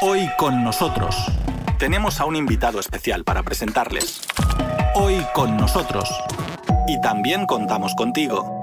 Hoy con nosotros tenemos a un invitado especial para presentarles. Hoy con nosotros. Y también contamos contigo.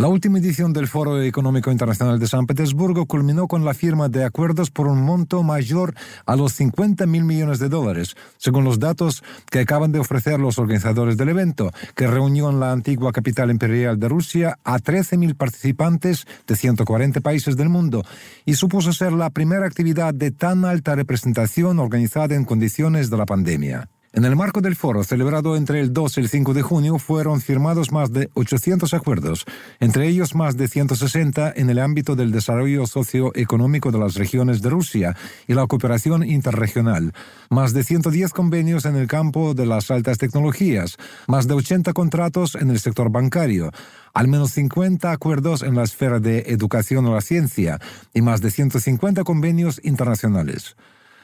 La última edición del Foro Económico Internacional de San Petersburgo culminó con la firma de acuerdos por un monto mayor a los 50 mil millones de dólares, según los datos que acaban de ofrecer los organizadores del evento, que reunió en la antigua capital imperial de Rusia a 13 mil participantes de 140 países del mundo y supuso ser la primera actividad de tan alta representación organizada en condiciones de la pandemia. En el marco del foro, celebrado entre el 2 y el 5 de junio, fueron firmados más de 800 acuerdos, entre ellos más de 160 en el ámbito del desarrollo socioeconómico de las regiones de Rusia y la cooperación interregional, más de 110 convenios en el campo de las altas tecnologías, más de 80 contratos en el sector bancario, al menos 50 acuerdos en la esfera de educación o la ciencia y más de 150 convenios internacionales.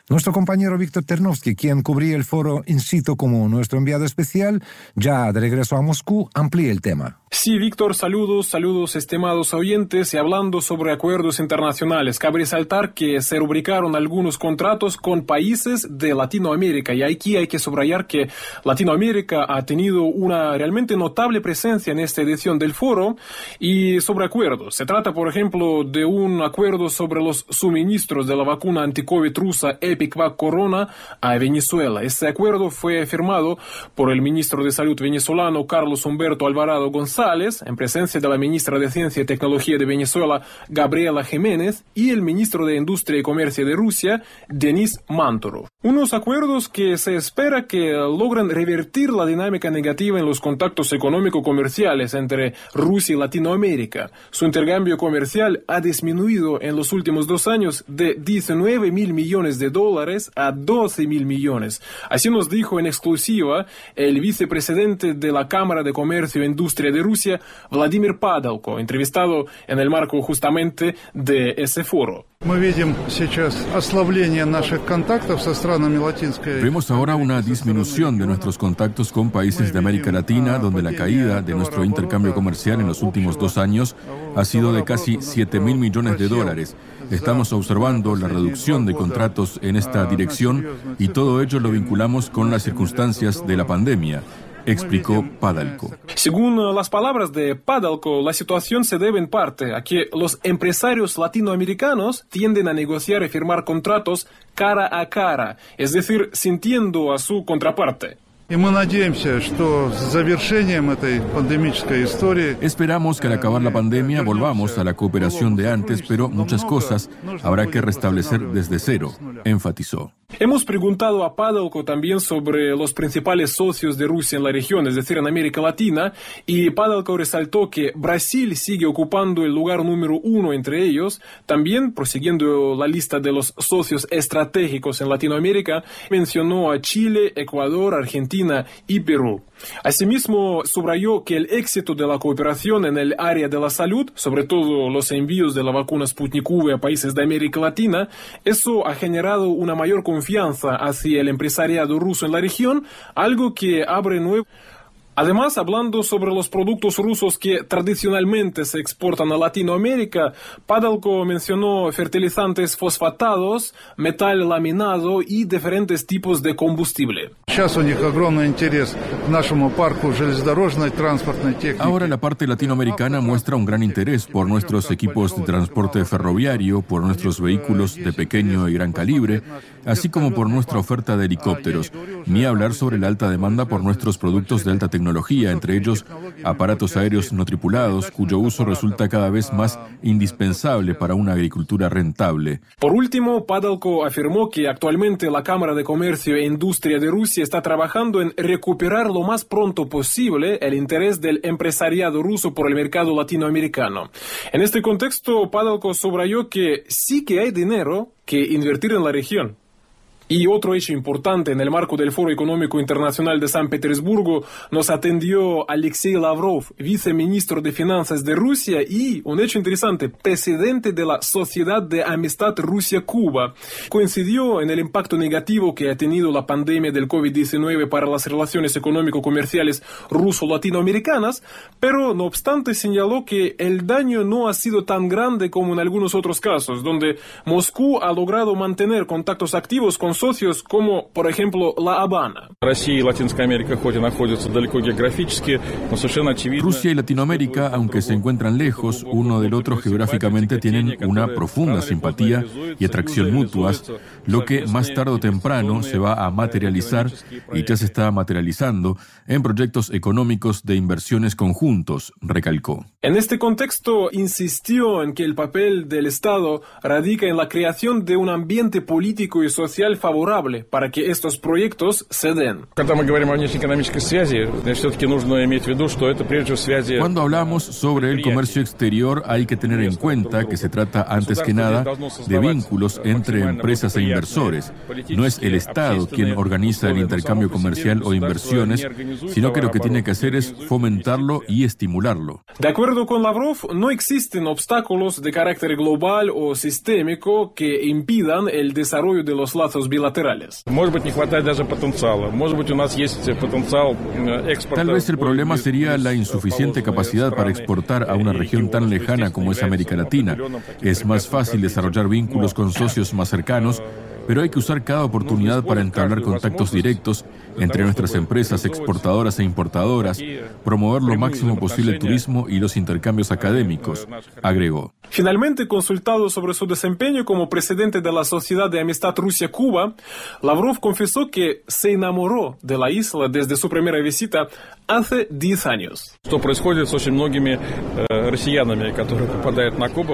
Nuestro compañero Víctor Ternovsky, quien cubría el foro in situ como nuestro enviado especial, ya de regreso a Moscú, amplía el tema. Sí, Víctor, saludos, saludos, estimados oyentes. Y hablando sobre acuerdos internacionales, cabe resaltar que se rubricaron algunos contratos con países de Latinoamérica. Y aquí hay que subrayar que Latinoamérica ha tenido una realmente notable presencia en esta edición del foro. Y sobre acuerdos, se trata, por ejemplo, de un acuerdo sobre los suministros de la vacuna anticovid rusa Epicvac Corona a Venezuela. Este acuerdo fue firmado por el ministro de Salud venezolano Carlos Humberto Alvarado González en presencia de la ministra de Ciencia y Tecnología de Venezuela, Gabriela Jiménez, y el ministro de Industria y Comercio de Rusia, Denis Mantoro. Unos acuerdos que se espera que logran revertir la dinámica negativa en los contactos económico-comerciales entre Rusia y Latinoamérica. Su intercambio comercial ha disminuido en los últimos dos años de 19 mil millones de dólares a 12 mil millones. Así nos dijo en exclusiva el vicepresidente de la Cámara de Comercio e Industria de Rusia, Vladimir entrevistado en el marco justamente de ese foro. Vemos ahora una disminución de nuestros contactos con países de América Latina, donde la caída de nuestro intercambio comercial en los últimos dos años ha sido de casi 7 mil millones de dólares. Estamos observando la reducción de contratos en esta dirección y todo ello lo vinculamos con las circunstancias de la pandemia explicó Padalco. Según las palabras de Padalco, la situación se debe en parte a que los empresarios latinoamericanos tienden a negociar y firmar contratos cara a cara, es decir, sintiendo a su contraparte. Esperamos que al acabar la pandemia volvamos a la cooperación de antes, pero muchas cosas habrá que restablecer desde cero, enfatizó. Hemos preguntado a Padalco también sobre los principales socios de Rusia en la región, es decir, en América Latina, y Padalco resaltó que Brasil sigue ocupando el lugar número uno entre ellos. También, prosiguiendo la lista de los socios estratégicos en Latinoamérica, mencionó a Chile, Ecuador, Argentina y Perú. Asimismo, subrayó que el éxito de la cooperación en el área de la salud, sobre todo los envíos de la vacuna Sputnik V a países de América Latina, eso ha generado una mayor confianza hacia el empresariado ruso en la región, algo que abre nuevos Además, hablando sobre los productos rusos que tradicionalmente se exportan a Latinoamérica, Padalko mencionó fertilizantes fosfatados, metal laminado y diferentes tipos de combustible. Ahora la parte latinoamericana muestra un gran interés por nuestros equipos de transporte ferroviario, por nuestros vehículos de pequeño y gran calibre, así como por nuestra oferta de helicópteros, ni hablar sobre la alta demanda por nuestros productos de alta tecnología entre ellos aparatos aéreos no tripulados, cuyo uso resulta cada vez más indispensable para una agricultura rentable. Por último, Padalko afirmó que actualmente la Cámara de Comercio e Industria de Rusia está trabajando en recuperar lo más pronto posible el interés del empresariado ruso por el mercado latinoamericano. En este contexto, Padalko subrayó que sí que hay dinero que invertir en la región. Y otro hecho importante en el marco del Foro Económico Internacional de San Petersburgo nos atendió Alexei Lavrov, viceministro de Finanzas de Rusia y, un hecho interesante, presidente de la Sociedad de Amistad Rusia-Cuba. Coincidió en el impacto negativo que ha tenido la pandemia del COVID-19 para las relaciones económico-comerciales ruso-latinoamericanas, pero no obstante señaló que el daño no ha sido tan grande como en algunos otros casos, donde Moscú ha logrado mantener contactos activos con socios como, por ejemplo, La Habana. Rusia y Latinoamérica, aunque se encuentran lejos uno del otro geográficamente, tienen una profunda simpatía y atracción mutuas, lo que más tarde o temprano se va a materializar y ya se está materializando en proyectos económicos de inversiones conjuntos, recalcó. En este contexto, insistió en que el papel del Estado radica en la creación de un ambiente político y social favorable para que estos proyectos se den. Cuando hablamos sobre el comercio exterior hay que tener en cuenta que se trata antes que nada de vínculos entre empresas e inversores. No es el Estado quien organiza el intercambio comercial o inversiones, sino que lo que tiene que hacer es fomentarlo y estimularlo. De acuerdo con Lavrov, no existen obstáculos de carácter global o sistémico que impidan el desarrollo de los lazos bilaterales. Tal vez el problema sería la insuficiente capacidad para exportar a una región tan lejana como es América Latina. Es más fácil desarrollar vínculos con socios más cercanos pero hay que usar cada oportunidad para entablar contactos directos entre nuestras empresas exportadoras e importadoras, promover lo máximo posible el turismo y los intercambios académicos, agregó. Finalmente, consultado sobre su desempeño como presidente de la Sociedad de Amistad Rusia-Cuba, Lavrov confesó que se enamoró de la isla desde su primera visita hace 10 años.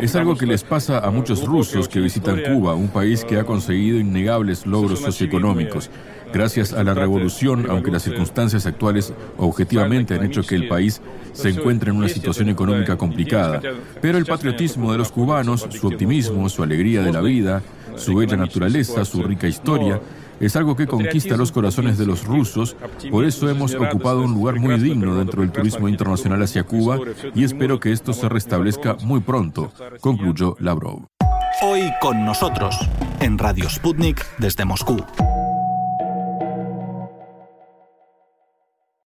Es algo que les pasa a muchos rusos que visitan Cuba, un país que ha conseguido innegables logros socioeconómicos. Gracias a la revolución, aunque las circunstancias actuales objetivamente han hecho que el país se encuentre en una situación económica complicada. Pero el patriotismo de los cubanos, su optimismo, su alegría de la vida, su bella naturaleza, su rica historia, es algo que conquista los corazones de los rusos, por eso hemos ocupado un lugar muy digno dentro del turismo internacional hacia Cuba y espero que esto se restablezca muy pronto, concluyó Lavrov. Hoy con nosotros, en Radio Sputnik desde Moscú.